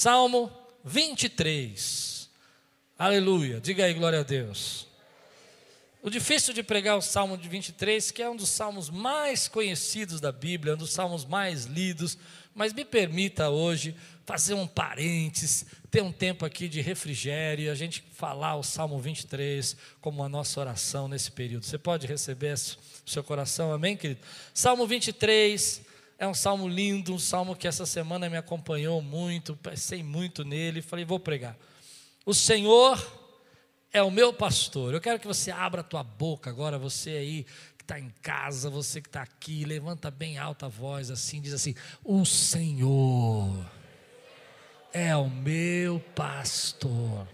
Salmo 23. Aleluia. Diga aí, glória a Deus. O difícil de pregar o Salmo de 23, que é um dos salmos mais conhecidos da Bíblia, um dos salmos mais lidos, mas me permita hoje fazer um parênteses, ter um tempo aqui de refrigério, a gente falar o Salmo 23 como a nossa oração nesse período. Você pode receber seu coração, amém, querido? Salmo 23 é um salmo lindo, um salmo que essa semana me acompanhou muito, pensei muito nele, falei, vou pregar. O Senhor é o meu pastor. Eu quero que você abra a tua boca agora, você aí que está em casa, você que está aqui, levanta bem alta a voz assim, diz assim: O Senhor é o meu pastor.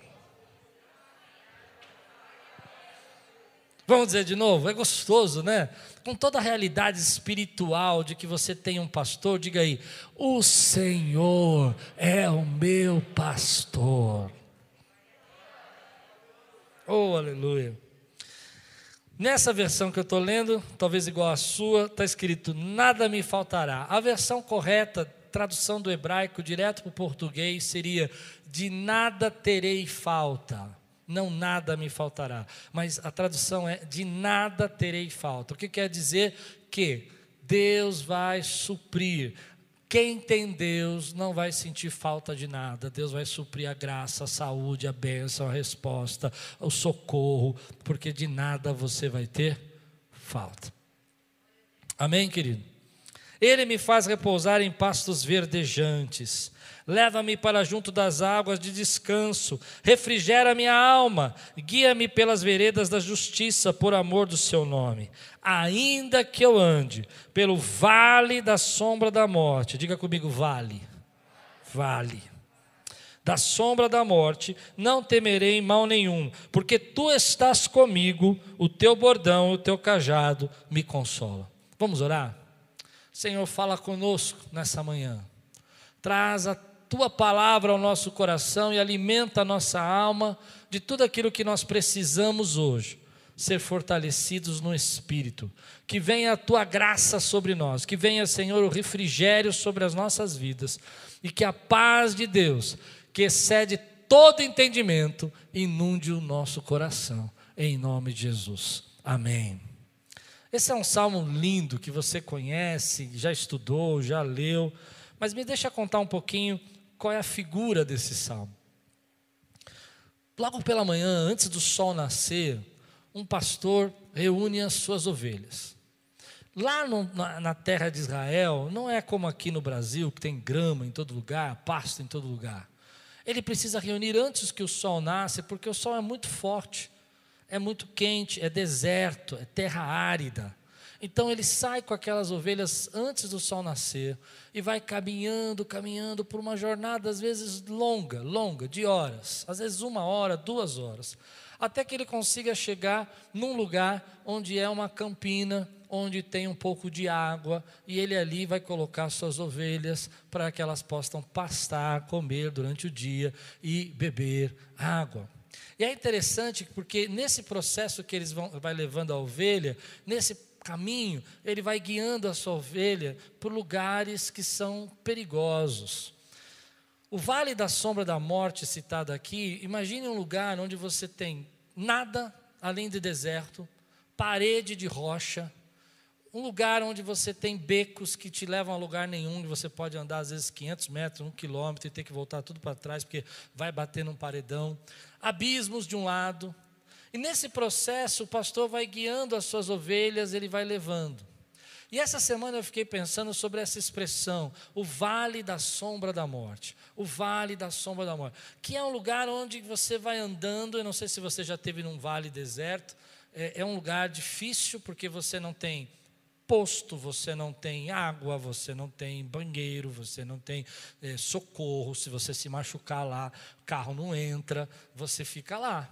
Vamos dizer de novo? É gostoso, né? Com toda a realidade espiritual de que você tem um pastor, diga aí: O Senhor é o meu pastor. Oh, aleluia. Nessa versão que eu estou lendo, talvez igual à sua, está escrito: Nada me faltará. A versão correta, tradução do hebraico direto para o português, seria: De nada terei falta não nada me faltará. Mas a tradução é: de nada terei falta. O que quer dizer? Que Deus vai suprir. Quem tem Deus não vai sentir falta de nada. Deus vai suprir a graça, a saúde, a bênção, a resposta, o socorro, porque de nada você vai ter falta. Amém, querido? Ele me faz repousar em pastos verdejantes leva-me para junto das águas de descanso, refrigera minha alma, guia-me pelas veredas da justiça, por amor do seu nome. Ainda que eu ande pelo vale da sombra da morte, diga comigo, vale, vale. Da sombra da morte, não temerei mal nenhum, porque tu estás comigo, o teu bordão, o teu cajado me consola. Vamos orar? Senhor, fala conosco nessa manhã. Traz a tua palavra ao nosso coração e alimenta a nossa alma de tudo aquilo que nós precisamos hoje. Ser fortalecidos no espírito, que venha a tua graça sobre nós, que venha, Senhor, o refrigério sobre as nossas vidas e que a paz de Deus, que excede todo entendimento, inunde o nosso coração, em nome de Jesus. Amém. Esse é um salmo lindo que você conhece, já estudou, já leu, mas me deixa contar um pouquinho qual é a figura desse salmo. Logo pela manhã, antes do sol nascer, um pastor reúne as suas ovelhas. Lá no, na, na, terra de Israel, não é como aqui no Brasil, que tem grama em todo lugar, pasto em todo lugar. Ele precisa reunir antes que o sol nasça, porque o sol é muito forte, é muito quente, é deserto, é terra árida. Então ele sai com aquelas ovelhas antes do sol nascer e vai caminhando, caminhando por uma jornada às vezes longa, longa, de horas, às vezes uma hora, duas horas, até que ele consiga chegar num lugar onde é uma campina, onde tem um pouco de água, e ele ali vai colocar suas ovelhas para que elas possam pastar, comer durante o dia e beber água. E é interessante porque nesse processo que eles vão vai levando a ovelha, nesse caminho, ele vai guiando a sua ovelha por lugares que são perigosos. O vale da sombra da morte citado aqui, imagine um lugar onde você tem nada além de deserto, parede de rocha, um lugar onde você tem becos que te levam a lugar nenhum, e você pode andar às vezes 500 metros, um quilômetro e ter que voltar tudo para trás porque vai bater num paredão, abismos de um lado, e nesse processo, o pastor vai guiando as suas ovelhas, ele vai levando. E essa semana eu fiquei pensando sobre essa expressão, o vale da sombra da morte. O vale da sombra da morte. Que é um lugar onde você vai andando, eu não sei se você já teve num vale deserto, é, é um lugar difícil porque você não tem posto, você não tem água, você não tem banheiro, você não tem é, socorro. Se você se machucar lá, o carro não entra, você fica lá.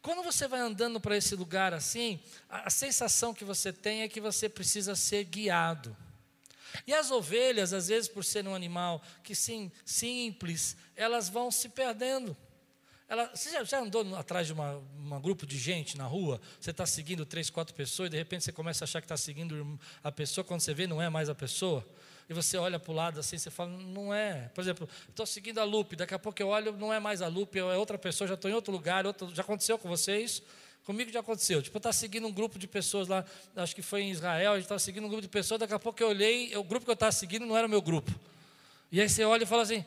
Quando você vai andando para esse lugar assim, a, a sensação que você tem é que você precisa ser guiado. E as ovelhas, às vezes, por ser um animal que sim, simples, elas vão se perdendo. Ela, você já, já, andou atrás de um grupo de gente na rua? Você está seguindo três, quatro pessoas e de repente você começa a achar que está seguindo a pessoa, quando você vê, não é mais a pessoa. e você olha para o lado assim, você fala, não é. Por exemplo, estou seguindo a Lupe, daqui a pouco eu olho, não é mais a Lupe, é outra pessoa, já estou em outro lugar, outro, já aconteceu com vocês? Comigo já aconteceu. Tipo, eu estava seguindo um grupo de pessoas lá, acho que foi em Israel, a gente estava seguindo um grupo de pessoas, daqui a pouco eu olhei, o grupo que eu estava seguindo não era o meu grupo. E aí você olha e fala assim.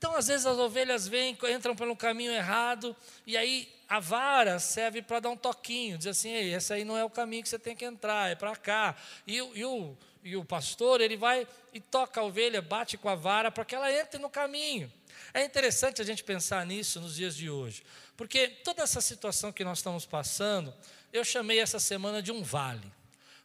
Então, às vezes, as ovelhas vêm, entram pelo caminho errado, e aí a vara serve para dar um toquinho, dizer assim, Ei, esse aí não é o caminho que você tem que entrar, é para cá. E, e, o, e o pastor, ele vai e toca a ovelha, bate com a vara para que ela entre no caminho. É interessante a gente pensar nisso nos dias de hoje, porque toda essa situação que nós estamos passando, eu chamei essa semana de um vale.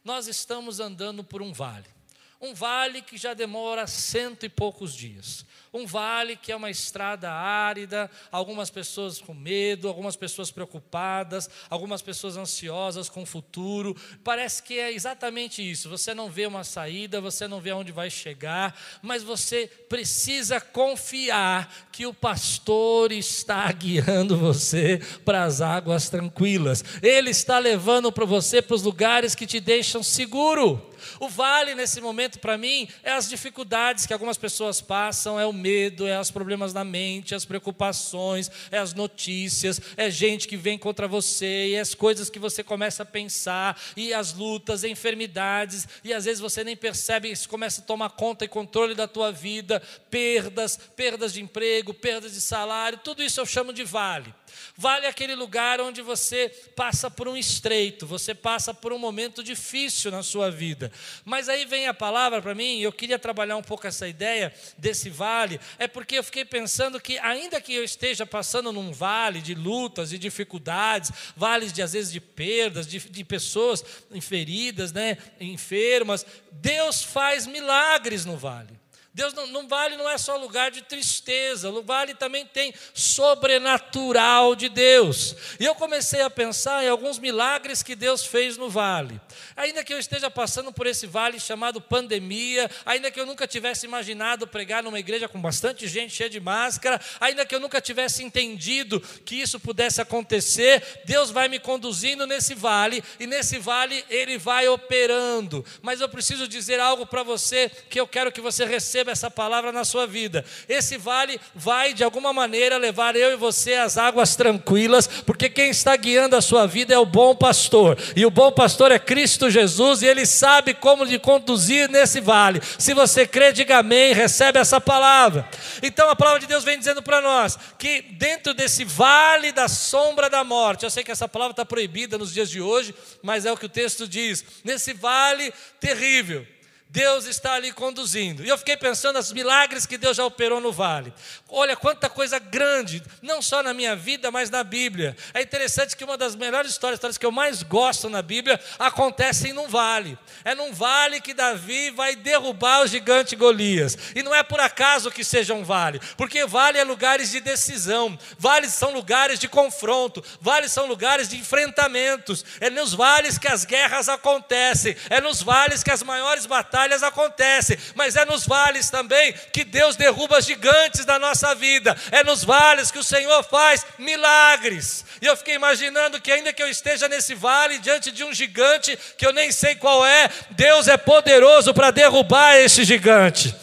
Nós estamos andando por um vale. Um vale que já demora cento e poucos dias. Um vale que é uma estrada árida, algumas pessoas com medo, algumas pessoas preocupadas, algumas pessoas ansiosas com o futuro. Parece que é exatamente isso. Você não vê uma saída, você não vê aonde vai chegar, mas você precisa confiar que o pastor está guiando você para as águas tranquilas. Ele está levando para você para os lugares que te deixam seguro. O vale nesse momento para mim é as dificuldades que algumas pessoas passam, é o medo, é os problemas na mente, as preocupações, é as notícias, é gente que vem contra você, e é as coisas que você começa a pensar, e as lutas, enfermidades, e às vezes você nem percebe, isso começa a tomar conta e controle da tua vida, perdas, perdas de emprego, perdas de salário, tudo isso eu chamo de vale. Vale aquele lugar onde você passa por um estreito, você passa por um momento difícil na sua vida. Mas aí vem a palavra para mim, eu queria trabalhar um pouco essa ideia desse vale, é porque eu fiquei pensando que, ainda que eu esteja passando num vale de lutas e dificuldades, vales de às vezes de perdas, de, de pessoas feridas, né, enfermas, Deus faz milagres no vale. Deus não, não vale não é só lugar de tristeza, o vale também tem sobrenatural de Deus. E eu comecei a pensar em alguns milagres que Deus fez no vale. Ainda que eu esteja passando por esse vale chamado pandemia, ainda que eu nunca tivesse imaginado pregar numa igreja com bastante gente cheia de máscara, ainda que eu nunca tivesse entendido que isso pudesse acontecer, Deus vai me conduzindo nesse vale e nesse vale ele vai operando. Mas eu preciso dizer algo para você que eu quero que você receba receba essa palavra na sua vida. Esse vale vai, de alguma maneira, levar eu e você às águas tranquilas, porque quem está guiando a sua vida é o bom pastor, e o bom pastor é Cristo Jesus, e ele sabe como lhe conduzir nesse vale. Se você crê, diga amém, recebe essa palavra. Então a palavra de Deus vem dizendo para nós que dentro desse vale da sombra da morte, eu sei que essa palavra está proibida nos dias de hoje, mas é o que o texto diz, nesse vale terrível Deus está ali conduzindo. E eu fiquei pensando nos milagres que Deus já operou no vale. Olha quanta coisa grande, não só na minha vida, mas na Bíblia. É interessante que uma das melhores histórias, histórias que eu mais gosto na Bíblia, acontecem num vale. É num vale que Davi vai derrubar o gigante Golias. E não é por acaso que seja um vale, porque vale é lugares de decisão, vales são lugares de confronto, vales são lugares de enfrentamentos. É nos vales que as guerras acontecem, é nos vales que as maiores batalhas batalhas acontecem, mas é nos vales também que Deus derruba gigantes da nossa vida, é nos vales que o Senhor faz milagres. E eu fiquei imaginando que, ainda que eu esteja nesse vale, diante de um gigante que eu nem sei qual é, Deus é poderoso para derrubar esse gigante.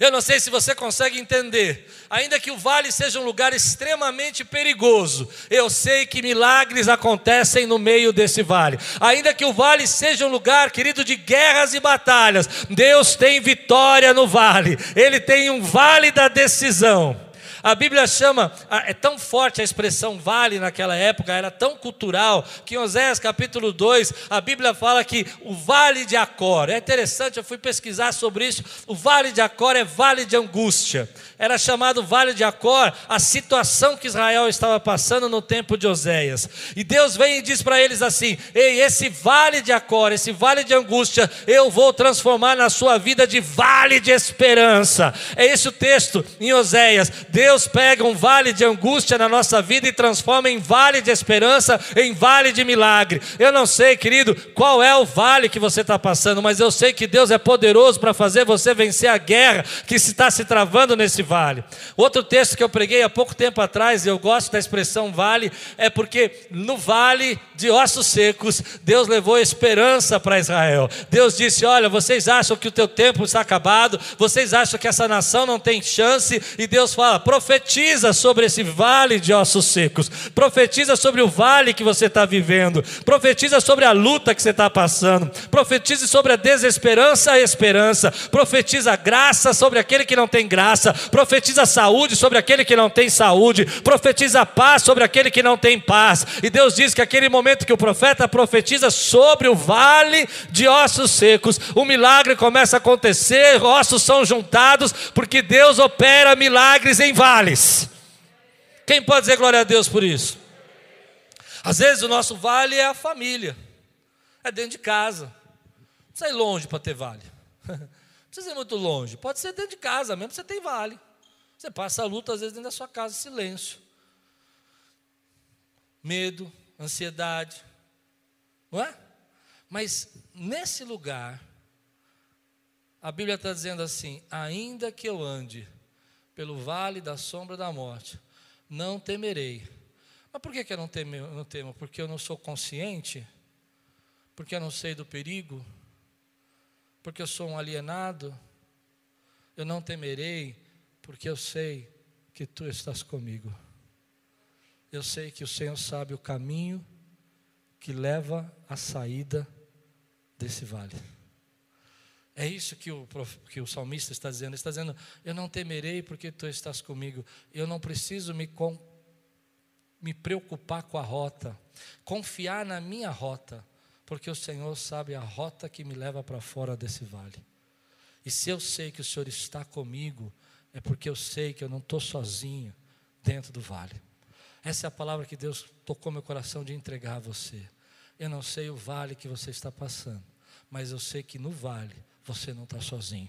Eu não sei se você consegue entender. Ainda que o vale seja um lugar extremamente perigoso, eu sei que milagres acontecem no meio desse vale. Ainda que o vale seja um lugar, querido, de guerras e batalhas, Deus tem vitória no vale. Ele tem um vale da decisão. A Bíblia chama, é tão forte a expressão vale naquela época, era tão cultural, que em Oséias capítulo 2, a Bíblia fala que o vale de Acor, é interessante, eu fui pesquisar sobre isso, o vale de Acor é vale de angústia, era chamado vale de Acor a situação que Israel estava passando no tempo de Oséias, e Deus vem e diz para eles assim: ei, esse vale de Acor, esse vale de angústia, eu vou transformar na sua vida de vale de esperança, é esse o texto em Oséias, Deus pega um vale de angústia na nossa vida e transforma em vale de esperança, em vale de milagre. Eu não sei, querido, qual é o vale que você está passando, mas eu sei que Deus é poderoso para fazer você vencer a guerra que está se travando nesse vale. Outro texto que eu preguei há pouco tempo atrás, e eu gosto da expressão vale, é porque no vale de ossos secos, Deus levou esperança para Israel. Deus disse: Olha, vocês acham que o teu tempo está acabado, vocês acham que essa nação não tem chance, e Deus fala: profetiza sobre esse vale de ossos secos, profetiza sobre o vale que você está vivendo, profetiza sobre a luta que você está passando, profetize sobre a desesperança a esperança, profetiza graça sobre aquele que não tem graça, profetiza saúde sobre aquele que não tem saúde, profetiza paz sobre aquele que não tem paz. E Deus diz que aquele momento que o profeta profetiza sobre o vale de ossos secos, o milagre começa a acontecer, ossos são juntados, porque Deus opera milagres em vales. Quem pode dizer glória a Deus por isso? Às vezes o nosso vale é a família, é dentro de casa. Não precisa ir longe para ter vale. Não precisa ir muito longe. Pode ser dentro de casa mesmo, você tem vale. Você passa a luta, às vezes, dentro da sua casa, silêncio. Medo, ansiedade. Não é? Mas nesse lugar, a Bíblia está dizendo assim: ainda que eu ande pelo vale da sombra da morte, não temerei. Mas por que, que eu não temo, não temo? Porque eu não sou consciente? Porque eu não sei do perigo? Porque eu sou um alienado? Eu não temerei, porque eu sei que tu estás comigo. Eu sei que o Senhor sabe o caminho que leva à saída desse vale. É isso que o, que o salmista está dizendo. Ele está dizendo: Eu não temerei porque tu estás comigo. Eu não preciso me, com, me preocupar com a rota, confiar na minha rota, porque o Senhor sabe a rota que me leva para fora desse vale. E se eu sei que o Senhor está comigo, é porque eu sei que eu não estou sozinho dentro do vale. Essa é a palavra que Deus tocou meu coração de entregar a você. Eu não sei o vale que você está passando, mas eu sei que no vale você não está sozinho.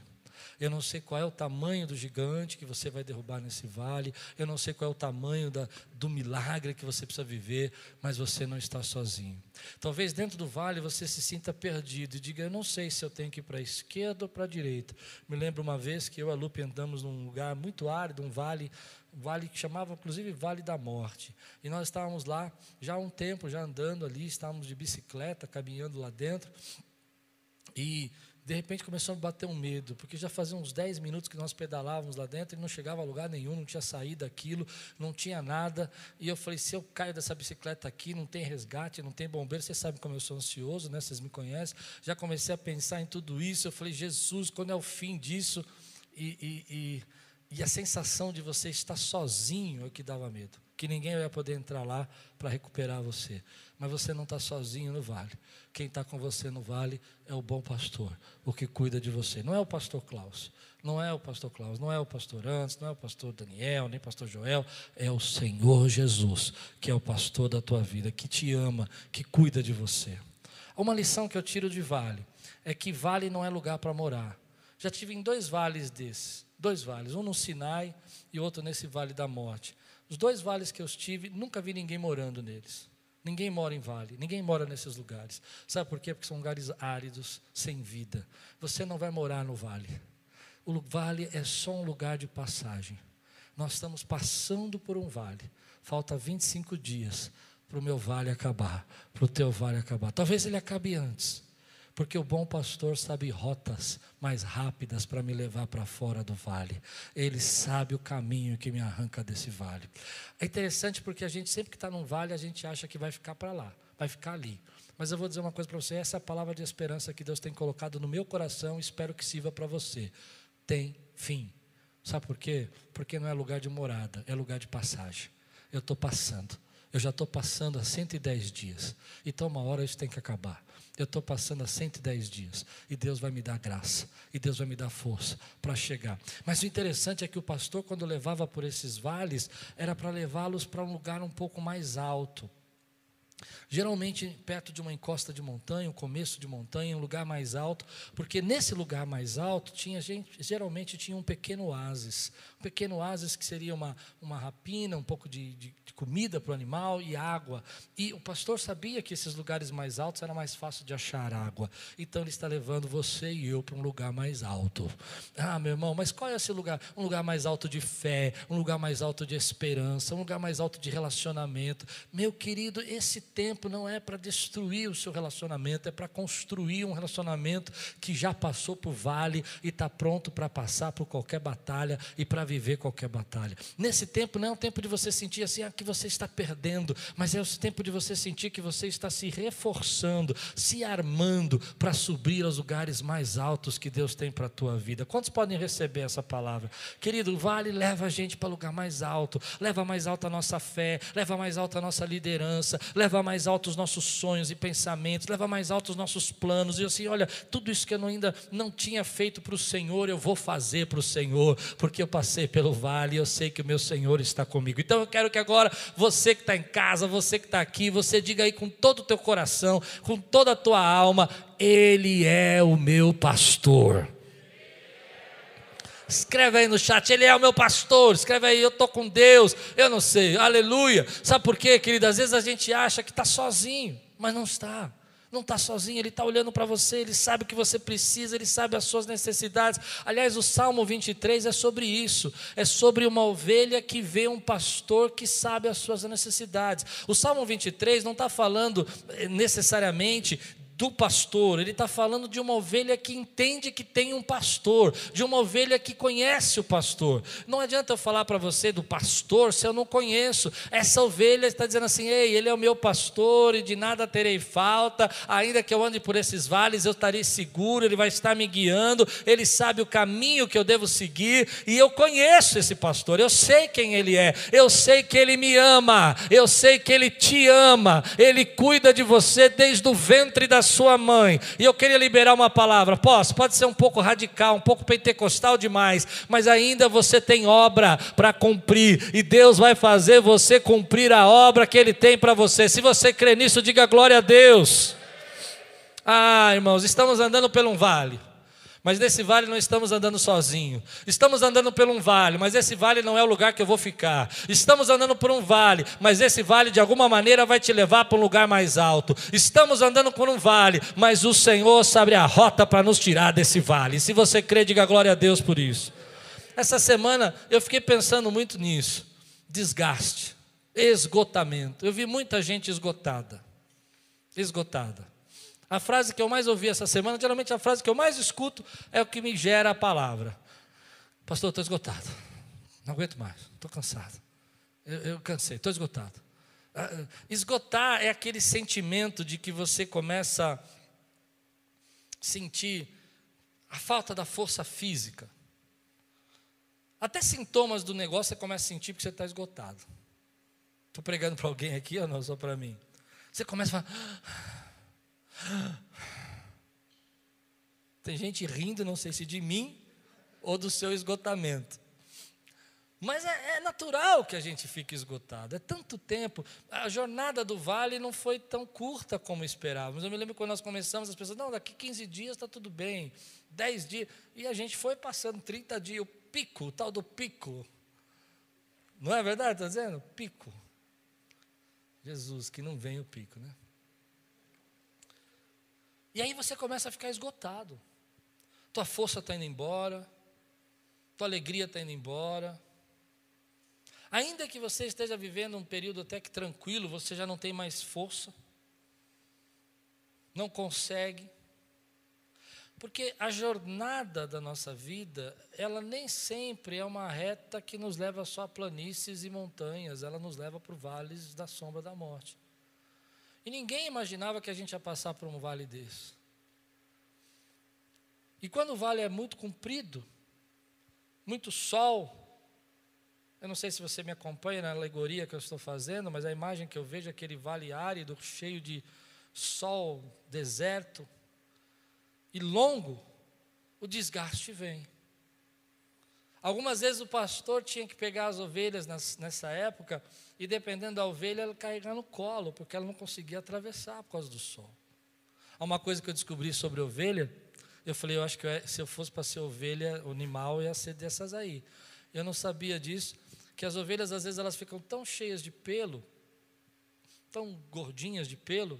Eu não sei qual é o tamanho do gigante que você vai derrubar nesse vale. Eu não sei qual é o tamanho da, do milagre que você precisa viver, mas você não está sozinho. Talvez dentro do vale você se sinta perdido e diga: Eu não sei se eu tenho que ir para a esquerda ou para a direita. Me lembro uma vez que eu e a Lupe andamos num lugar muito árido, um vale, um vale que chamava inclusive Vale da Morte. E nós estávamos lá já há um tempo, já andando ali, estávamos de bicicleta, caminhando lá dentro. E de repente começou a bater um medo, porque já fazia uns 10 minutos que nós pedalávamos lá dentro e não chegava a lugar nenhum, não tinha saída daquilo, não tinha nada. E eu falei: se eu caio dessa bicicleta aqui, não tem resgate, não tem bombeiro, vocês sabem como eu sou ansioso, né? vocês me conhecem. Já comecei a pensar em tudo isso. Eu falei: Jesus, quando é o fim disso? E, e, e, e a sensação de você estar sozinho é o que dava medo, que ninguém ia poder entrar lá para recuperar você. Mas você não está sozinho no vale. Quem está com você no vale é o bom pastor, o que cuida de você. Não é o pastor Klaus, não é o pastor Klaus, não é o pastor Antes, não é o pastor Daniel, nem o pastor Joel, é o Senhor Jesus, que é o pastor da tua vida, que te ama, que cuida de você. Uma lição que eu tiro de vale é que vale não é lugar para morar. Já tive em dois vales desses, dois vales, um no Sinai e outro nesse vale da morte. Os dois vales que eu estive, nunca vi ninguém morando neles. Ninguém mora em vale, ninguém mora nesses lugares. Sabe por quê? Porque são lugares áridos, sem vida. Você não vai morar no vale. O vale é só um lugar de passagem. Nós estamos passando por um vale. Falta 25 dias para o meu vale acabar, para o teu vale acabar. Talvez ele acabe antes porque o bom pastor sabe rotas mais rápidas para me levar para fora do vale. Ele sabe o caminho que me arranca desse vale. É interessante porque a gente sempre que está num vale, a gente acha que vai ficar para lá, vai ficar ali. Mas eu vou dizer uma coisa para você: essa é palavra de esperança que Deus tem colocado no meu coração, espero que sirva para você. Tem fim. Sabe por quê? Porque não é lugar de morada, é lugar de passagem. Eu estou passando. Eu já estou passando há 110 dias. Então, uma hora isso tem que acabar. Eu estou passando há 110 dias. E Deus vai me dar graça. E Deus vai me dar força para chegar. Mas o interessante é que o pastor, quando levava por esses vales, era para levá-los para um lugar um pouco mais alto. Geralmente perto de uma encosta de montanha, um começo de montanha, um lugar mais alto, porque nesse lugar mais alto tinha gente, geralmente tinha um pequeno oásis, um pequeno oásis que seria uma, uma rapina, um pouco de, de comida para o animal e água. E o pastor sabia que esses lugares mais altos era mais fácil de achar água. Então ele está levando você e eu para um lugar mais alto. Ah, meu irmão, mas qual é esse lugar? Um lugar mais alto de fé, um lugar mais alto de esperança, um lugar mais alto de relacionamento. Meu querido, esse tempo não é para destruir o seu relacionamento, é para construir um relacionamento que já passou por vale e está pronto para passar por qualquer batalha e para viver qualquer batalha. Nesse tempo não é um tempo de você sentir assim ah, que você está perdendo, mas é o tempo de você sentir que você está se reforçando, se armando para subir aos lugares mais altos que Deus tem para a tua vida. Quantos podem receber essa palavra? Querido, vale leva a gente para lugar mais alto, leva mais alto a nossa fé, leva mais alto a nossa liderança, leva mais alto os nossos sonhos e pensamentos, leva mais alto os nossos planos. E assim, olha, tudo isso que eu ainda não tinha feito para o Senhor, eu vou fazer para o Senhor, porque eu passei pelo vale eu sei que o meu Senhor está comigo. Então eu quero que agora você que está em casa, você que está aqui, você diga aí com todo o teu coração, com toda a tua alma: Ele é o meu pastor. Escreve aí no chat, Ele é o meu pastor. Escreve aí, eu estou com Deus. Eu não sei, aleluia. Sabe por quê, querido? Às vezes a gente acha que está sozinho, mas não está não está sozinho, Ele está olhando para você, Ele sabe o que você precisa, Ele sabe as suas necessidades. Aliás, o Salmo 23 é sobre isso, é sobre uma ovelha que vê um pastor que sabe as suas necessidades. O Salmo 23 não está falando eh, necessariamente do pastor, ele está falando de uma ovelha que entende que tem um pastor, de uma ovelha que conhece o pastor. Não adianta eu falar para você do pastor se eu não conheço. Essa ovelha está dizendo assim: ei, ele é o meu pastor e de nada terei falta, ainda que eu ande por esses vales, eu estarei seguro, ele vai estar me guiando, ele sabe o caminho que eu devo seguir e eu conheço esse pastor, eu sei quem ele é, eu sei que ele me ama, eu sei que ele te ama, ele cuida de você desde o ventre das sua mãe. E eu queria liberar uma palavra. Posso? Pode ser um pouco radical, um pouco pentecostal demais, mas ainda você tem obra para cumprir. E Deus vai fazer você cumprir a obra que Ele tem para você. Se você crê nisso, diga glória a Deus. Ah, irmãos, estamos andando por um vale. Mas nesse vale não estamos andando sozinho. Estamos andando por um vale, mas esse vale não é o lugar que eu vou ficar. Estamos andando por um vale, mas esse vale de alguma maneira vai te levar para um lugar mais alto. Estamos andando por um vale, mas o Senhor sabe a rota para nos tirar desse vale. Se você crê, diga glória a Deus por isso. Essa semana eu fiquei pensando muito nisso. Desgaste, esgotamento. Eu vi muita gente esgotada. Esgotada. A frase que eu mais ouvi essa semana, geralmente a frase que eu mais escuto é o que me gera a palavra. Pastor, estou esgotado. Não aguento mais, estou cansado. Eu, eu cansei, estou esgotado. Ah, esgotar é aquele sentimento de que você começa a sentir a falta da força física. Até sintomas do negócio você começa a sentir porque você está esgotado. Estou pregando para alguém aqui ou não? Só para mim. Você começa a falar. Tem gente rindo, não sei se de mim ou do seu esgotamento. Mas é, é, natural que a gente fique esgotado. É tanto tempo. A jornada do vale não foi tão curta como esperávamos. Eu me lembro quando nós começamos, as pessoas, não, daqui 15 dias está tudo bem, 10 dias. E a gente foi passando 30 dias, o pico, o tal do pico. Não é verdade? Está dizendo? Pico. Jesus, que não vem o pico, né? E aí você começa a ficar esgotado. Tua força está indo embora, tua alegria está indo embora. Ainda que você esteja vivendo um período até que tranquilo, você já não tem mais força, não consegue. Porque a jornada da nossa vida, ela nem sempre é uma reta que nos leva só a planícies e montanhas, ela nos leva para vales da sombra da morte. E ninguém imaginava que a gente ia passar por um vale desse. E quando o vale é muito comprido, muito sol, eu não sei se você me acompanha na alegoria que eu estou fazendo, mas a imagem que eu vejo é aquele vale árido, cheio de sol, deserto, e longo, o desgaste vem. Algumas vezes o pastor tinha que pegar as ovelhas nessa época e, dependendo da ovelha, ela carregar no colo, porque ela não conseguia atravessar por causa do sol. Há uma coisa que eu descobri sobre ovelha, eu falei, eu acho que eu, se eu fosse para ser ovelha, o animal ia ser dessas aí. Eu não sabia disso, que as ovelhas às vezes elas ficam tão cheias de pelo, tão gordinhas de pelo.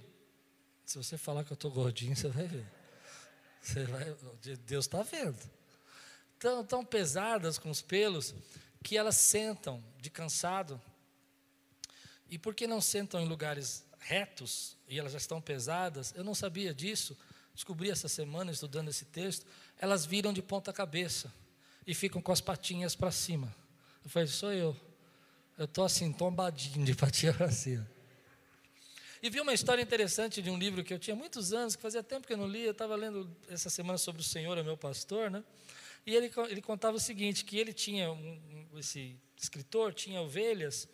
Se você falar que eu estou gordinho, você vai ver. Você vai, Deus está vendo. Tão, tão pesadas com os pelos que elas sentam de cansado. E por que não sentam em lugares retos e elas já estão pesadas? Eu não sabia disso. Descobri essa semana estudando esse texto. Elas viram de ponta cabeça e ficam com as patinhas para cima. Eu falei, sou eu. Eu estou assim, tombadinho de patinha para cima. E vi uma história interessante de um livro que eu tinha muitos anos, que fazia tempo que eu não lia, eu estava lendo essa semana sobre o Senhor, é meu pastor, né? E ele, ele contava o seguinte, que ele tinha, um, esse escritor tinha ovelhas,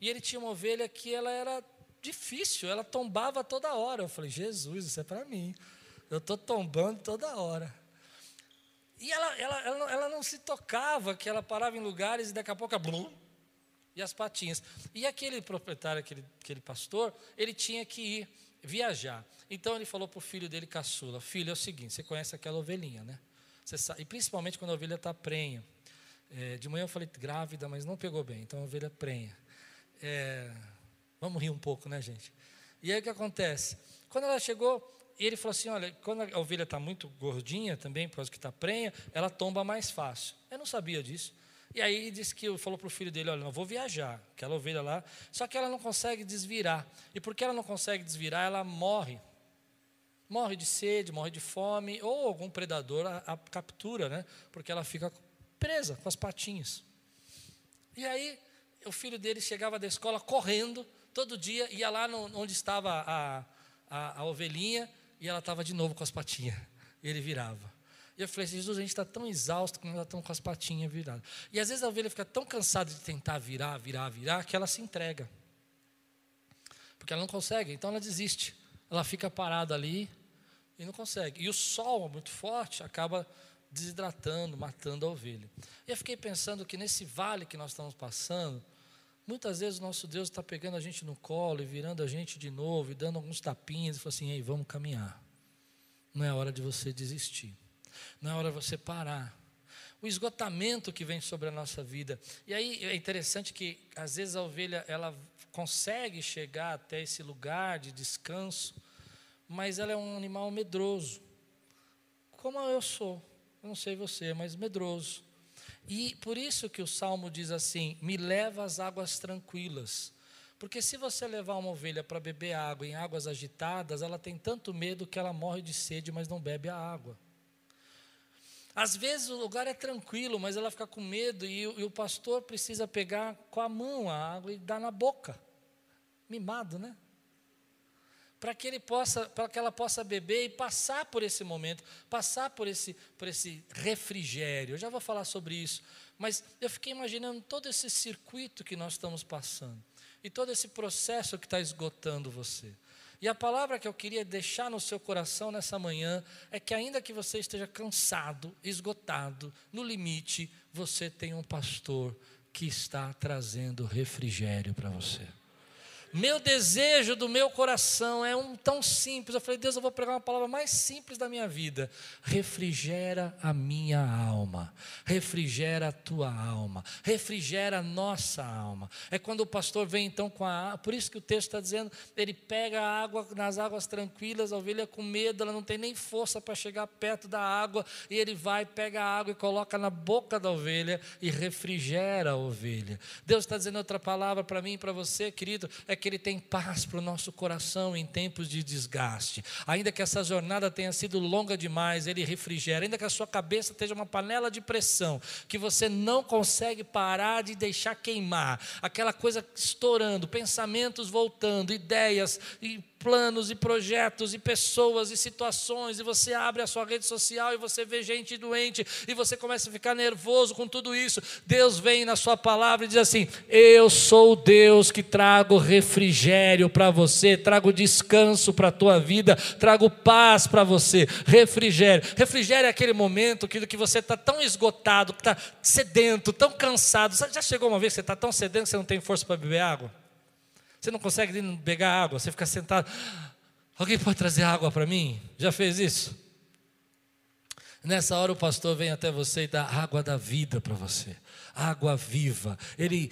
e ele tinha uma ovelha que ela era difícil, ela tombava toda hora. Eu falei, Jesus, isso é para mim. Eu estou tombando toda hora. E ela, ela, ela, ela, não se tocava, que ela parava em lugares e daqui a pouco, blum, e as patinhas. E aquele proprietário, aquele, aquele pastor, ele tinha que ir viajar. Então ele falou para o filho dele, caçula: Filho, é o seguinte, você conhece aquela ovelhinha, né? Sabe, e principalmente quando a ovelha está prenha. É, de manhã eu falei grávida, mas não pegou bem, então a ovelha prenha. É, vamos rir um pouco, né, gente? E aí o que acontece? Quando ela chegou, ele falou assim: olha, quando a ovelha está muito gordinha também, por causa que está prenha, ela tomba mais fácil. Eu não sabia disso. E aí disse que falou para o filho dele: Olha, não vou viajar, aquela ovelha lá, só que ela não consegue desvirar. E porque ela não consegue desvirar, ela morre. Morre de sede, morre de fome, ou algum predador a, a captura, né? Porque ela fica presa com as patinhas. E aí o filho dele chegava da escola correndo, todo dia, ia lá no, onde estava a, a, a ovelhinha, e ela estava de novo com as patinhas. Ele virava. E eu falei, Jesus, a gente está tão exausto que nós estamos com as patinhas viradas. E às vezes a ovelha fica tão cansada de tentar virar, virar, virar, que ela se entrega. Porque ela não consegue, então ela desiste. Ela fica parada ali e não consegue. E o sol muito forte acaba desidratando, matando a ovelha. E eu fiquei pensando que nesse vale que nós estamos passando, muitas vezes o nosso Deus está pegando a gente no colo e virando a gente de novo, e dando alguns tapinhas e falando assim: ei, vamos caminhar. Não é hora de você desistir. Não é hora de você parar. O esgotamento que vem sobre a nossa vida. E aí é interessante que às vezes a ovelha ela consegue chegar até esse lugar de descanso, mas ela é um animal medroso. Como eu sou. Eu não sei você, mas medroso. E por isso que o salmo diz assim: "Me leva às águas tranquilas". Porque se você levar uma ovelha para beber água em águas agitadas, ela tem tanto medo que ela morre de sede, mas não bebe a água. Às vezes o lugar é tranquilo, mas ela fica com medo e, e o pastor precisa pegar com a mão a água e dar na boca. Mimado, né? Para que ele possa, para que ela possa beber e passar por esse momento, passar por esse, por esse refrigério. Eu já vou falar sobre isso, mas eu fiquei imaginando todo esse circuito que nós estamos passando e todo esse processo que está esgotando você. E a palavra que eu queria deixar no seu coração nessa manhã é que, ainda que você esteja cansado, esgotado, no limite, você tem um pastor que está trazendo refrigério para você. Meu desejo do meu coração é um tão simples. Eu falei, Deus, eu vou pregar uma palavra mais simples da minha vida. Refrigera a minha alma. Refrigera a tua alma. Refrigera a nossa alma. É quando o pastor vem então com a por isso que o texto está dizendo, ele pega a água nas águas tranquilas, a ovelha com medo, ela não tem nem força para chegar perto da água, e ele vai, pega a água e coloca na boca da ovelha e refrigera a ovelha. Deus está dizendo outra palavra para mim e para você, querido, é que Ele tem paz para o nosso coração em tempos de desgaste. Ainda que essa jornada tenha sido longa demais, Ele refrigera. Ainda que a sua cabeça esteja uma panela de pressão, que você não consegue parar de deixar queimar, aquela coisa estourando, pensamentos voltando, ideias e planos e projetos e pessoas e situações, e você abre a sua rede social e você vê gente doente, e você começa a ficar nervoso com tudo isso. Deus vem na sua palavra e diz assim: Eu sou o Deus que trago refrigério para você, trago descanso para a tua vida, trago paz para você. Refrigério. Refrigério é aquele momento que, que você está tão esgotado, que está sedento, tão cansado. Já chegou uma vez que você está tão sedento que você não tem força para beber água? Você não consegue pegar água, você fica sentado. Alguém pode trazer água para mim? Já fez isso? Nessa hora o pastor vem até você e dá água da vida para você, água viva. Ele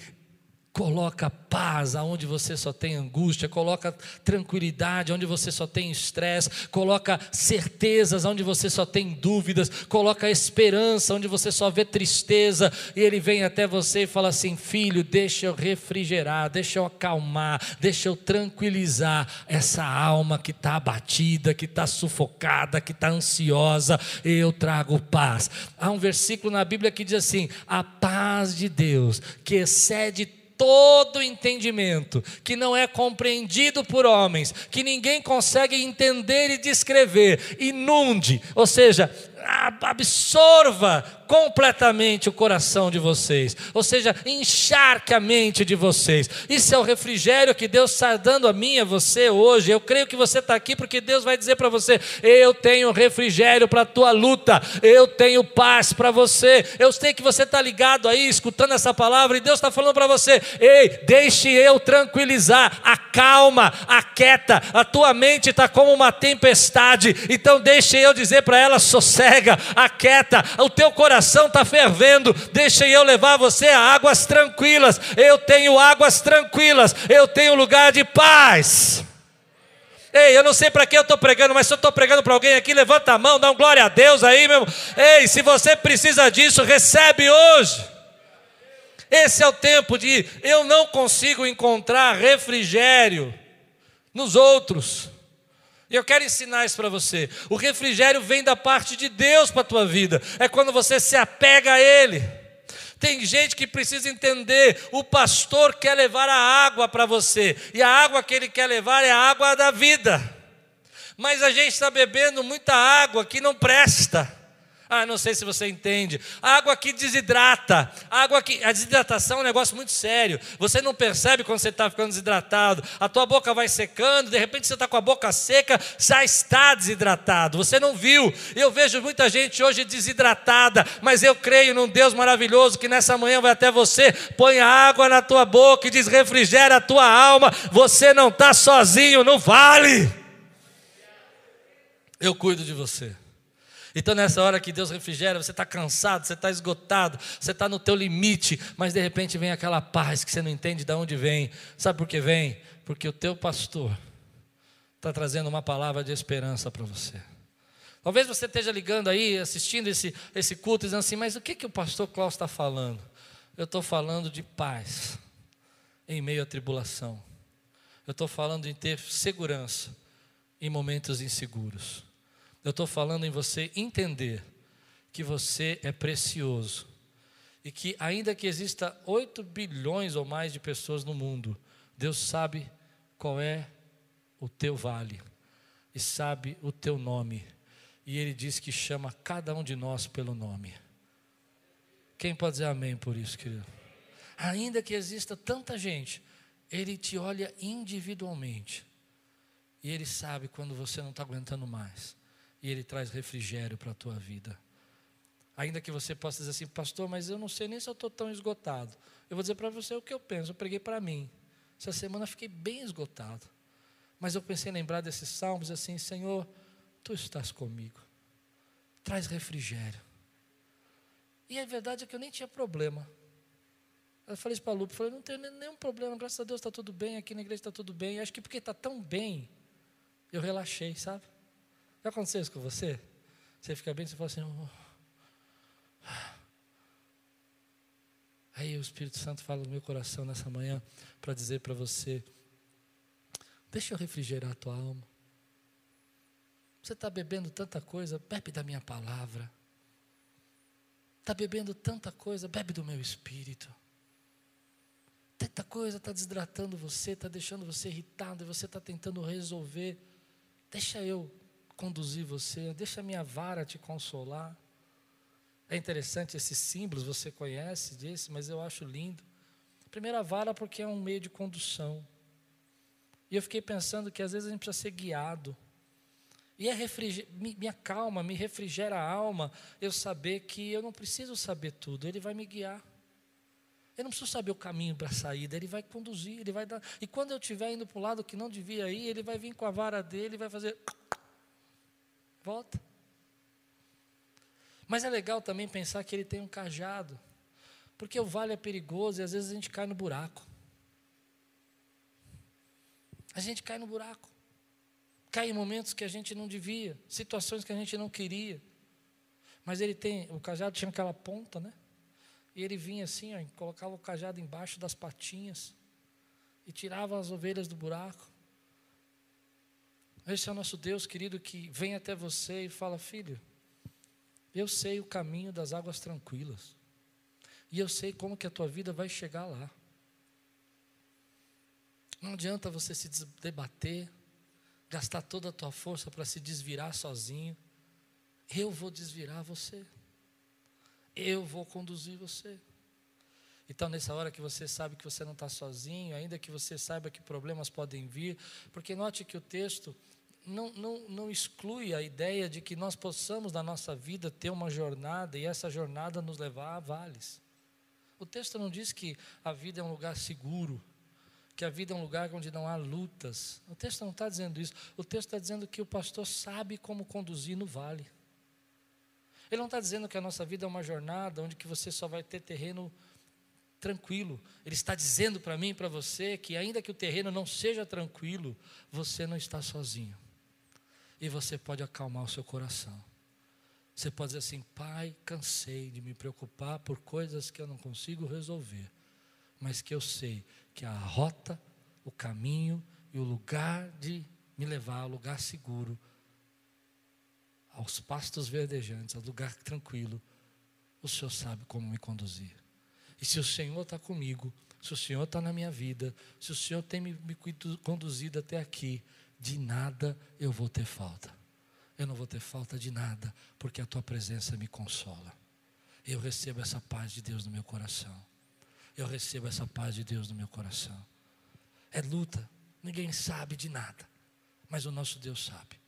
coloca paz aonde você só tem angústia, coloca tranquilidade onde você só tem estresse, coloca certezas onde você só tem dúvidas, coloca esperança onde você só vê tristeza, e ele vem até você e fala assim: "Filho, deixa eu refrigerar, deixa eu acalmar, deixa eu tranquilizar essa alma que está abatida, que está sufocada, que está ansiosa, eu trago paz". Há um versículo na Bíblia que diz assim: "A paz de Deus, que excede todo entendimento, que não é compreendido por homens, que ninguém consegue entender e descrever, inunde, ou seja, absorva completamente o coração de vocês, ou seja, encharque a mente de vocês. Isso é o refrigério que Deus está dando a mim e a você hoje. Eu creio que você está aqui porque Deus vai dizer para você: Eu tenho refrigério para a tua luta, eu tenho paz para você. Eu sei que você está ligado aí, escutando essa palavra, e Deus está falando para você: Ei, deixe eu tranquilizar, acalma, aquieta. A tua mente está como uma tempestade, então deixe eu dizer para ela: sossega sossega, aquieta, o teu coração está fervendo, deixa eu levar você a águas tranquilas. Eu tenho águas tranquilas, eu tenho lugar de paz. Ei, eu não sei para que eu estou pregando, mas se eu estou pregando para alguém aqui, levanta a mão, dá um glória a Deus aí, meu. Ei, se você precisa disso, recebe hoje. Esse é o tempo de eu não consigo encontrar refrigério nos outros. E eu quero ensinar isso para você. O refrigério vem da parte de Deus para a tua vida. É quando você se apega a Ele. Tem gente que precisa entender: o pastor quer levar a água para você, e a água que ele quer levar é a água da vida. Mas a gente está bebendo muita água que não presta. Ah, não sei se você entende. Água que desidrata. Água que. A desidratação é um negócio muito sério. Você não percebe quando você está ficando desidratado. A tua boca vai secando, de repente você está com a boca seca, já está desidratado. Você não viu. Eu vejo muita gente hoje desidratada, mas eu creio num Deus maravilhoso que nessa manhã vai até você, põe água na tua boca e diz: refrigera a tua alma. Você não está sozinho no vale. Eu cuido de você. Então, nessa hora que Deus refrigera, você está cansado, você está esgotado, você está no teu limite, mas de repente vem aquela paz que você não entende de onde vem. Sabe por que vem? Porque o teu pastor está trazendo uma palavra de esperança para você. Talvez você esteja ligando aí, assistindo esse, esse culto, dizendo assim, mas o que, que o pastor Klaus está falando? Eu estou falando de paz em meio à tribulação. Eu estou falando de ter segurança em momentos inseguros. Eu estou falando em você entender que você é precioso e que, ainda que exista 8 bilhões ou mais de pessoas no mundo, Deus sabe qual é o teu vale e sabe o teu nome. E Ele diz que chama cada um de nós pelo nome. Quem pode dizer amém por isso, querido? Ainda que exista tanta gente, Ele te olha individualmente. E Ele sabe quando você não está aguentando mais e Ele traz refrigério para a tua vida. Ainda que você possa dizer assim, pastor, mas eu não sei nem se eu estou tão esgotado. Eu vou dizer para você o que eu penso, eu preguei para mim. Essa semana fiquei bem esgotado. Mas eu pensei em lembrar desses salmos assim, Senhor, Tu estás comigo. Traz refrigério. E a verdade é que eu nem tinha problema. Eu falei isso para a Lupe, falei, não tenho nenhum problema, graças a Deus está tudo bem, aqui na igreja está tudo bem. acho que porque está tão bem, eu relaxei, sabe? Já aconteceu isso com você? Você fica bem, você fala assim. Oh. Aí o Espírito Santo fala no meu coração nessa manhã para dizer para você: deixa eu refrigerar a tua alma. Você está bebendo tanta coisa, bebe da minha palavra. Está bebendo tanta coisa, bebe do meu espírito. Tanta coisa está desidratando você, está deixando você irritado, e você está tentando resolver. Deixa eu conduzir você, deixa a minha vara te consolar. É interessante esses símbolos, você conhece desse, mas eu acho lindo. Primeira vara porque é um meio de condução. E eu fiquei pensando que às vezes a gente precisa ser guiado. E é me acalma, me refrigera a alma eu saber que eu não preciso saber tudo, Ele vai me guiar. Eu não preciso saber o caminho para a saída, Ele vai conduzir, Ele vai dar. E quando eu estiver indo para o lado que não devia ir, Ele vai vir com a vara dele e vai fazer. Volta. Mas é legal também pensar que Ele tem um cajado, porque o vale é perigoso e às vezes a gente cai no buraco. A gente cai no buraco cai em momentos que a gente não devia, situações que a gente não queria. Mas ele tem, o cajado tinha aquela ponta, né? E ele vinha assim, ó, colocava o cajado embaixo das patinhas e tirava as ovelhas do buraco. Esse é o nosso Deus querido que vem até você e fala: Filho, eu sei o caminho das águas tranquilas, e eu sei como que a tua vida vai chegar lá. Não adianta você se debater, gastar toda a tua força para se desvirar sozinho. Eu vou desvirar você. Eu vou conduzir você. Então, nessa hora que você sabe que você não está sozinho, ainda que você saiba que problemas podem vir, porque note que o texto não, não, não exclui a ideia de que nós possamos, na nossa vida, ter uma jornada e essa jornada nos levar a vales. O texto não diz que a vida é um lugar seguro, que a vida é um lugar onde não há lutas. O texto não está dizendo isso. O texto está dizendo que o pastor sabe como conduzir no vale. Ele não está dizendo que a nossa vida é uma jornada onde que você só vai ter terreno tranquilo. Ele está dizendo para mim e para você que ainda que o terreno não seja tranquilo, você não está sozinho. E você pode acalmar o seu coração. Você pode dizer assim: Pai, cansei de me preocupar por coisas que eu não consigo resolver, mas que eu sei que a rota, o caminho e o lugar de me levar ao lugar seguro, aos pastos verdejantes, ao lugar tranquilo, o Senhor sabe como me conduzir. E se o Senhor está comigo, se o Senhor está na minha vida, se o Senhor tem me, me conduzido até aqui, de nada eu vou ter falta. Eu não vou ter falta de nada, porque a tua presença me consola. Eu recebo essa paz de Deus no meu coração eu recebo essa paz de Deus no meu coração. É luta, ninguém sabe de nada, mas o nosso Deus sabe.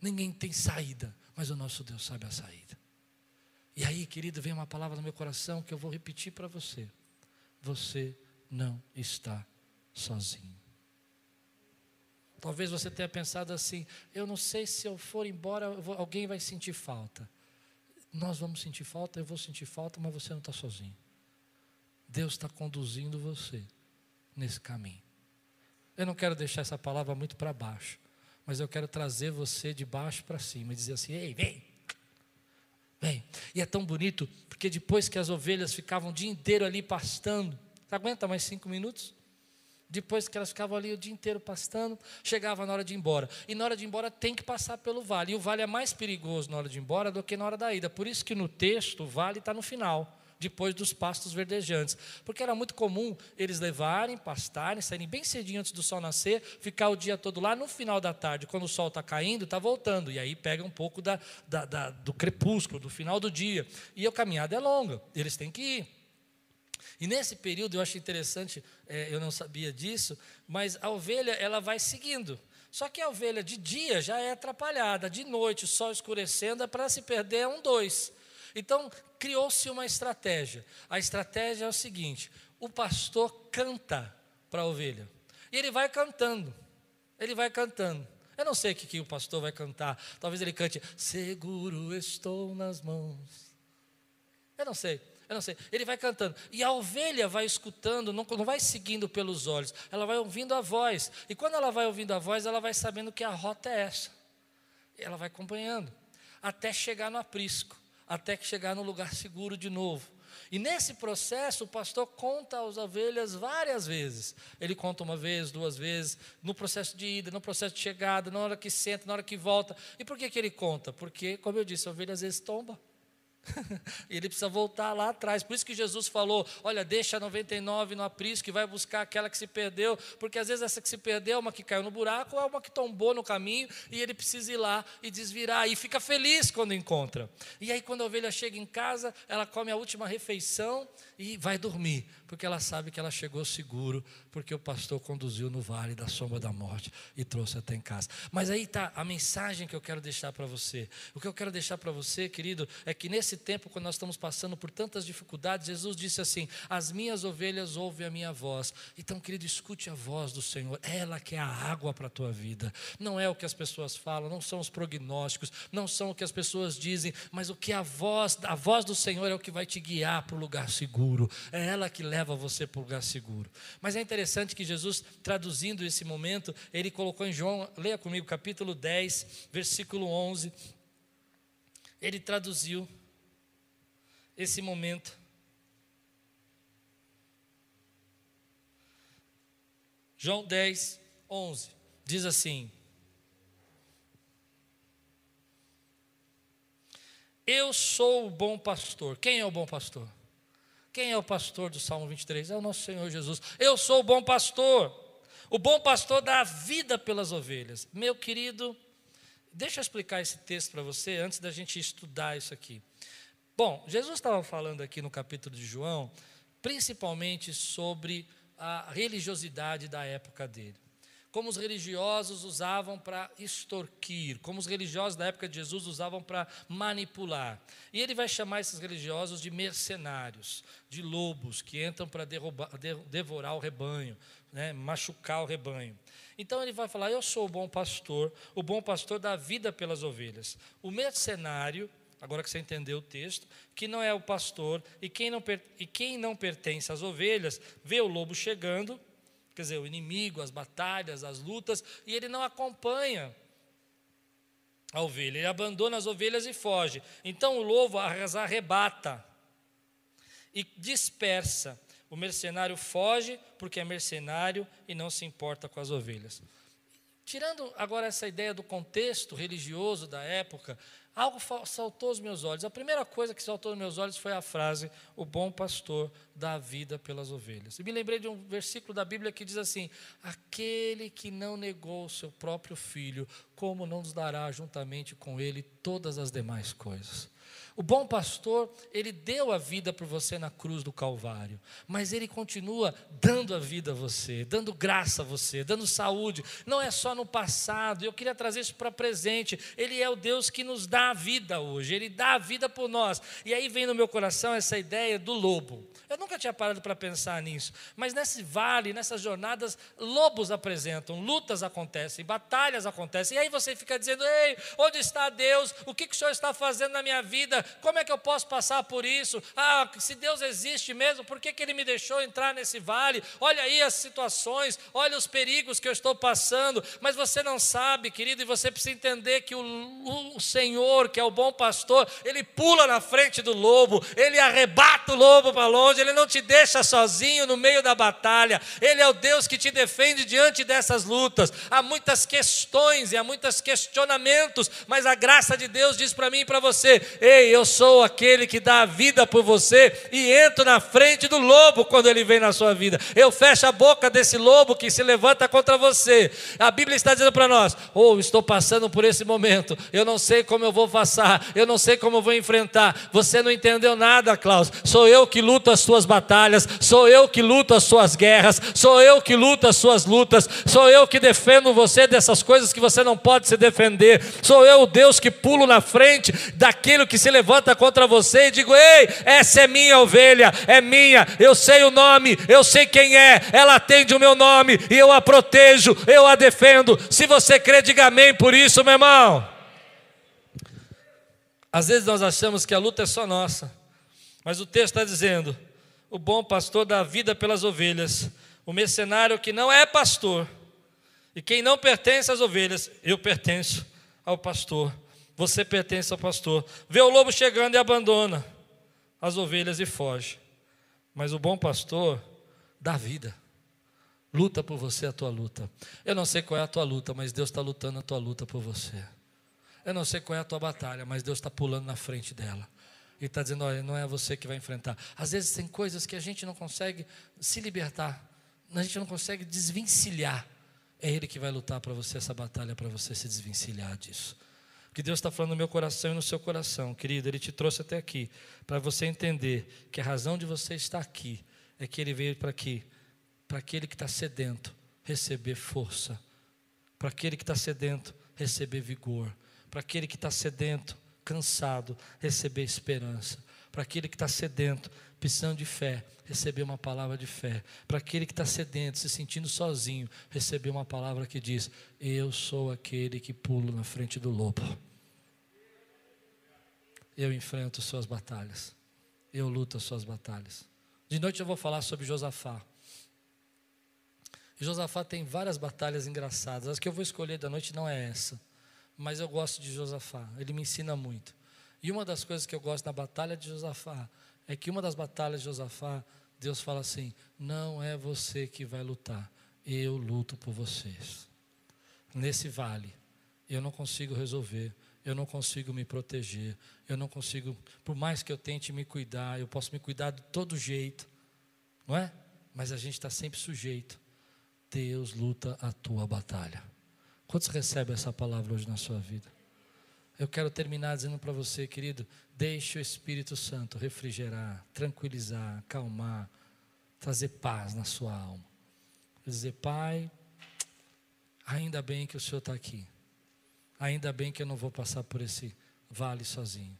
Ninguém tem saída, mas o nosso Deus sabe a saída. E aí, querido, vem uma palavra no meu coração que eu vou repetir para você. Você não está sozinho. Talvez você tenha pensado assim: eu não sei se eu for embora, alguém vai sentir falta. Nós vamos sentir falta, eu vou sentir falta, mas você não está sozinho. Deus está conduzindo você nesse caminho. Eu não quero deixar essa palavra muito para baixo, mas eu quero trazer você de baixo para cima e dizer assim: ei, vem, vem. E é tão bonito, porque depois que as ovelhas ficavam o dia inteiro ali pastando, aguenta mais cinco minutos? Depois que elas ficavam ali o dia inteiro pastando, chegava na hora de ir embora. E na hora de ir embora tem que passar pelo vale. E o vale é mais perigoso na hora de ir embora do que na hora da ida. Por isso que no texto o vale está no final depois dos pastos verdejantes. Porque era muito comum eles levarem, pastarem, saírem bem cedinho antes do sol nascer, ficar o dia todo lá, no final da tarde, quando o sol está caindo, está voltando. E aí pega um pouco da, da, da, do crepúsculo, do final do dia. E a caminhada é longa, eles têm que ir. E nesse período eu acho interessante, é, eu não sabia disso, mas a ovelha ela vai seguindo. Só que a ovelha de dia já é atrapalhada, de noite, o sol escurecendo, é para se perder é um dois. Então, criou-se uma estratégia. A estratégia é o seguinte: o pastor canta para a ovelha. E ele vai cantando. Ele vai cantando. Eu não sei o que, que o pastor vai cantar. Talvez ele cante: Seguro estou nas mãos. Eu não sei. Eu não sei. Ele vai cantando. E a ovelha vai escutando, não, não vai seguindo pelos olhos. Ela vai ouvindo a voz. E quando ela vai ouvindo a voz, ela vai sabendo que a rota é essa. Ela vai acompanhando. Até chegar no aprisco até chegar no lugar seguro de novo. E nesse processo, o pastor conta às ovelhas várias vezes. Ele conta uma vez, duas vezes, no processo de ida, no processo de chegada, na hora que senta, na hora que volta. E por que, que ele conta? Porque, como eu disse, a ovelha às vezes tomba. ele precisa voltar lá atrás. Por isso que Jesus falou: olha, deixa 99 no aprisco e vai buscar aquela que se perdeu, porque às vezes essa que se perdeu é uma que caiu no buraco, é uma que tombou no caminho, e ele precisa ir lá e desvirar, e fica feliz quando encontra. E aí, quando a ovelha chega em casa, ela come a última refeição e vai dormir, porque ela sabe que ela chegou seguro, porque o pastor conduziu no vale da sombra da morte e trouxe até em casa. Mas aí está a mensagem que eu quero deixar para você. O que eu quero deixar para você, querido, é que nesse tempo, quando nós estamos passando por tantas dificuldades, Jesus disse assim: As minhas ovelhas ouvem a minha voz. Então, querido, escute a voz do Senhor, ela que é a água para a tua vida. Não é o que as pessoas falam, não são os prognósticos, não são o que as pessoas dizem, mas o que a voz, a voz do Senhor é o que vai te guiar para o lugar seguro. É ela que leva você para o lugar seguro. Mas é interessante que Jesus, traduzindo esse momento, ele colocou em João, leia comigo, capítulo 10, versículo 11. Ele traduziu esse momento. João 10, 11, diz assim: Eu sou o bom pastor. Quem é o bom pastor? Quem é o pastor do Salmo 23? É o nosso Senhor Jesus. Eu sou o bom pastor. O bom pastor dá a vida pelas ovelhas. Meu querido, deixa eu explicar esse texto para você antes da gente estudar isso aqui. Bom, Jesus estava falando aqui no capítulo de João, principalmente sobre a religiosidade da época dele como os religiosos usavam para extorquir, como os religiosos da época de Jesus usavam para manipular. E ele vai chamar esses religiosos de mercenários, de lobos que entram para devorar o rebanho, né, machucar o rebanho. Então ele vai falar: Eu sou o bom pastor, o bom pastor dá vida pelas ovelhas. O mercenário agora que você entendeu o texto, que não é o pastor, e quem não, e quem não pertence às ovelhas, vê o lobo chegando quer dizer, o inimigo, as batalhas, as lutas, e ele não acompanha a ovelha, ele abandona as ovelhas e foge. Então o lobo as arrebata e dispersa. O mercenário foge porque é mercenário e não se importa com as ovelhas. Tirando agora essa ideia do contexto religioso da época, algo saltou aos meus olhos. A primeira coisa que saltou aos meus olhos foi a frase: O bom pastor dá vida pelas ovelhas. E me lembrei de um versículo da Bíblia que diz assim: Aquele que não negou o seu próprio filho, como não nos dará juntamente com ele todas as demais coisas? O bom pastor, ele deu a vida por você na cruz do Calvário, mas ele continua dando a vida a você, dando graça a você, dando saúde. Não é só no passado, eu queria trazer isso para presente. Ele é o Deus que nos dá a vida hoje, ele dá a vida por nós. E aí vem no meu coração essa ideia do lobo. Eu nunca tinha parado para pensar nisso, mas nesse vale, nessas jornadas, lobos apresentam, lutas acontecem, batalhas acontecem. E aí você fica dizendo: Ei, onde está Deus? O que, que o Senhor está fazendo na minha vida? Como é que eu posso passar por isso? Ah, se Deus existe mesmo, por que, que Ele me deixou entrar nesse vale? Olha aí as situações, olha os perigos que eu estou passando. Mas você não sabe, querido, e você precisa entender que o, o Senhor, que é o bom pastor, Ele pula na frente do lobo, Ele arrebata o lobo para longe, Ele não te deixa sozinho no meio da batalha. Ele é o Deus que te defende diante dessas lutas. Há muitas questões e há muitos questionamentos, mas a graça de Deus diz para mim e para você: ei, eu sou aquele que dá a vida por você e entro na frente do lobo quando ele vem na sua vida. Eu fecho a boca desse lobo que se levanta contra você. A Bíblia está dizendo para nós: "Oh, estou passando por esse momento. Eu não sei como eu vou passar. Eu não sei como eu vou enfrentar. Você não entendeu nada, Klaus. Sou eu que luto as suas batalhas, sou eu que luto as suas guerras, sou eu que luto as suas lutas, sou eu que defendo você dessas coisas que você não pode se defender. Sou eu o Deus que pulo na frente daquilo que se levanta levanta contra você e digo: Ei, essa é minha ovelha, é minha, eu sei o nome, eu sei quem é, ela atende o meu nome e eu a protejo, eu a defendo. Se você crê, diga amém por isso, meu irmão. Às vezes nós achamos que a luta é só nossa, mas o texto está dizendo: o bom pastor dá vida pelas ovelhas, o mercenário que não é pastor, e quem não pertence às ovelhas, eu pertenço ao pastor você pertence ao pastor. Vê o lobo chegando e abandona as ovelhas e foge. Mas o bom pastor dá vida. Luta por você a tua luta. Eu não sei qual é a tua luta, mas Deus está lutando a tua luta por você. Eu não sei qual é a tua batalha, mas Deus está pulando na frente dela. e está dizendo: olha, não é você que vai enfrentar. Às vezes tem coisas que a gente não consegue se libertar, a gente não consegue desvencilhar. É Ele que vai lutar para você essa batalha, para você se desvencilhar disso. Que Deus está falando no meu coração e no seu coração, querido, Ele te trouxe até aqui, para você entender que a razão de você estar aqui é que Ele veio para aqui, para aquele que está sedento receber força, para aquele que está sedento receber vigor, para aquele que está sedento cansado, receber esperança. Para aquele que está sedento, precisando de fé, receber uma palavra de fé. Para aquele que está sedento, se sentindo sozinho, receber uma palavra que diz: Eu sou aquele que pulo na frente do lobo. Eu enfrento suas batalhas. Eu luto as suas batalhas. De noite eu vou falar sobre Josafá. Josafá tem várias batalhas engraçadas. As que eu vou escolher da noite não é essa mas eu gosto de Josafá, ele me ensina muito. E uma das coisas que eu gosto na batalha de Josafá é que uma das batalhas de Josafá, Deus fala assim: não é você que vai lutar, eu luto por vocês. Nesse vale, eu não consigo resolver, eu não consigo me proteger, eu não consigo, por mais que eu tente me cuidar, eu posso me cuidar de todo jeito, não é? Mas a gente está sempre sujeito. Deus luta a tua batalha. Quantos recebem essa palavra hoje na sua vida? Eu quero terminar dizendo para você, querido, deixe o Espírito Santo refrigerar, tranquilizar, acalmar, trazer paz na sua alma. Dizer, Pai, ainda bem que o Senhor está aqui. Ainda bem que eu não vou passar por esse vale sozinho.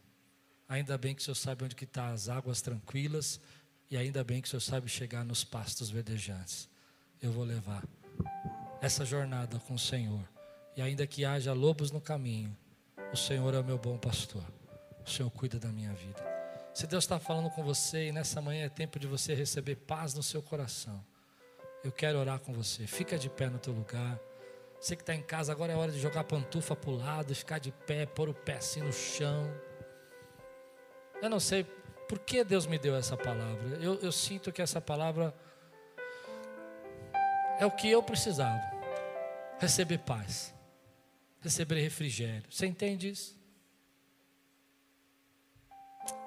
Ainda bem que o Senhor sabe onde que está as águas tranquilas e ainda bem que o Senhor sabe chegar nos pastos verdejantes. Eu vou levar essa jornada com o Senhor e ainda que haja lobos no caminho, o Senhor é o meu bom pastor. O Senhor cuida da minha vida. Se Deus está falando com você e nessa manhã é tempo de você receber paz no seu coração, eu quero orar com você. Fica de pé no teu lugar. Você que está em casa, agora é hora de jogar pantufa para o lado, ficar de pé, pôr o pé assim no chão. Eu não sei por que Deus me deu essa palavra. Eu, eu sinto que essa palavra é o que eu precisava: receber paz receber refrigério. Você entende isso?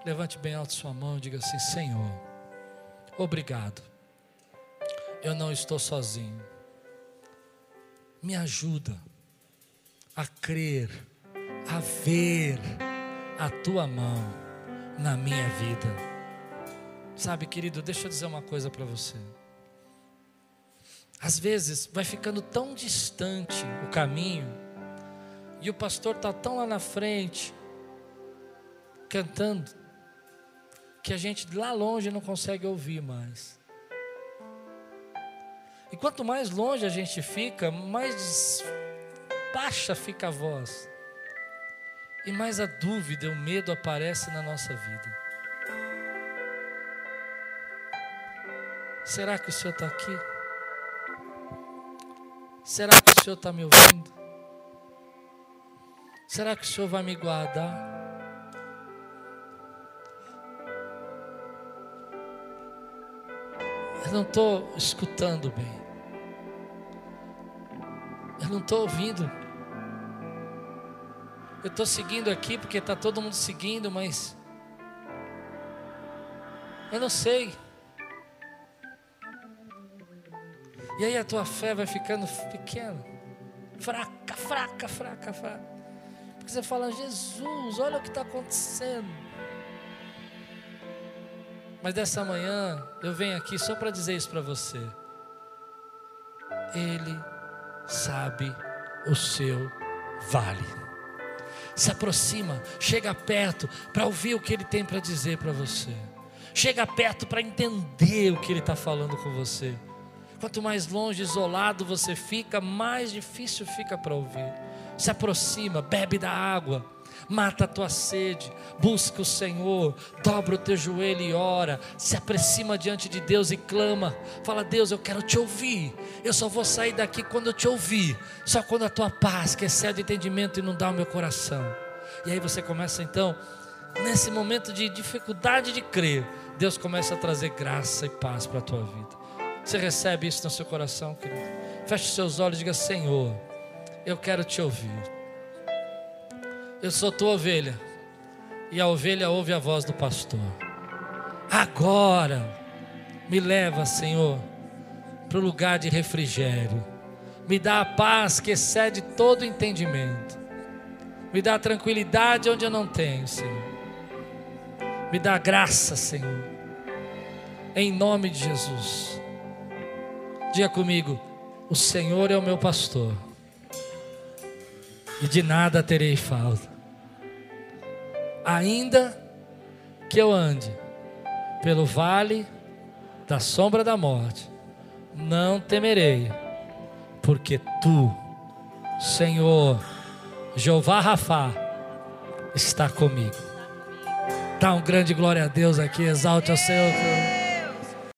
Levante bem alto sua mão e diga assim: Senhor, obrigado. Eu não estou sozinho. Me ajuda a crer, a ver a tua mão na minha vida. Sabe, querido, deixa eu dizer uma coisa para você. Às vezes vai ficando tão distante o caminho e o pastor está tão lá na frente, cantando, que a gente lá longe não consegue ouvir mais. E quanto mais longe a gente fica, mais baixa fica a voz. E mais a dúvida e o medo aparece na nossa vida. Será que o Senhor está aqui? Será que o Senhor está me ouvindo? Será que o Senhor vai me guardar? Eu não estou escutando bem. Eu não estou ouvindo. Eu estou seguindo aqui porque está todo mundo seguindo, mas eu não sei. E aí a tua fé vai ficando pequena, fraca, fraca, fraca, fraca. Porque você fala, Jesus, olha o que está acontecendo. Mas dessa manhã eu venho aqui só para dizer isso para você. Ele sabe o seu vale. Se aproxima, chega perto para ouvir o que ele tem para dizer para você. Chega perto para entender o que ele está falando com você. Quanto mais longe, isolado você fica, mais difícil fica para ouvir se aproxima, bebe da água, mata a tua sede, busca o Senhor, dobra o teu joelho e ora, se aproxima diante de Deus e clama, fala: Deus, eu quero te ouvir, eu só vou sair daqui quando eu te ouvir, só quando a tua paz, que excede entendimento, inundar o meu coração. E aí você começa então, nesse momento de dificuldade de crer, Deus começa a trazer graça e paz para a tua vida. Você recebe isso no seu coração, querido? Feche seus olhos e diga: Senhor eu quero te ouvir. Eu sou tua ovelha, e a ovelha ouve a voz do pastor. Agora, me leva, Senhor, para o lugar de refrigério. Me dá a paz que excede todo entendimento. Me dá a tranquilidade onde eu não tenho, Senhor. Me dá graça, Senhor. Em nome de Jesus. Diga comigo: O Senhor é o meu pastor, e de nada terei falta. Ainda que eu ande pelo vale da sombra da morte, não temerei, porque tu, Senhor, Jeová Rafá, está comigo. Dá um grande glória a Deus aqui, exalte ao Senhor.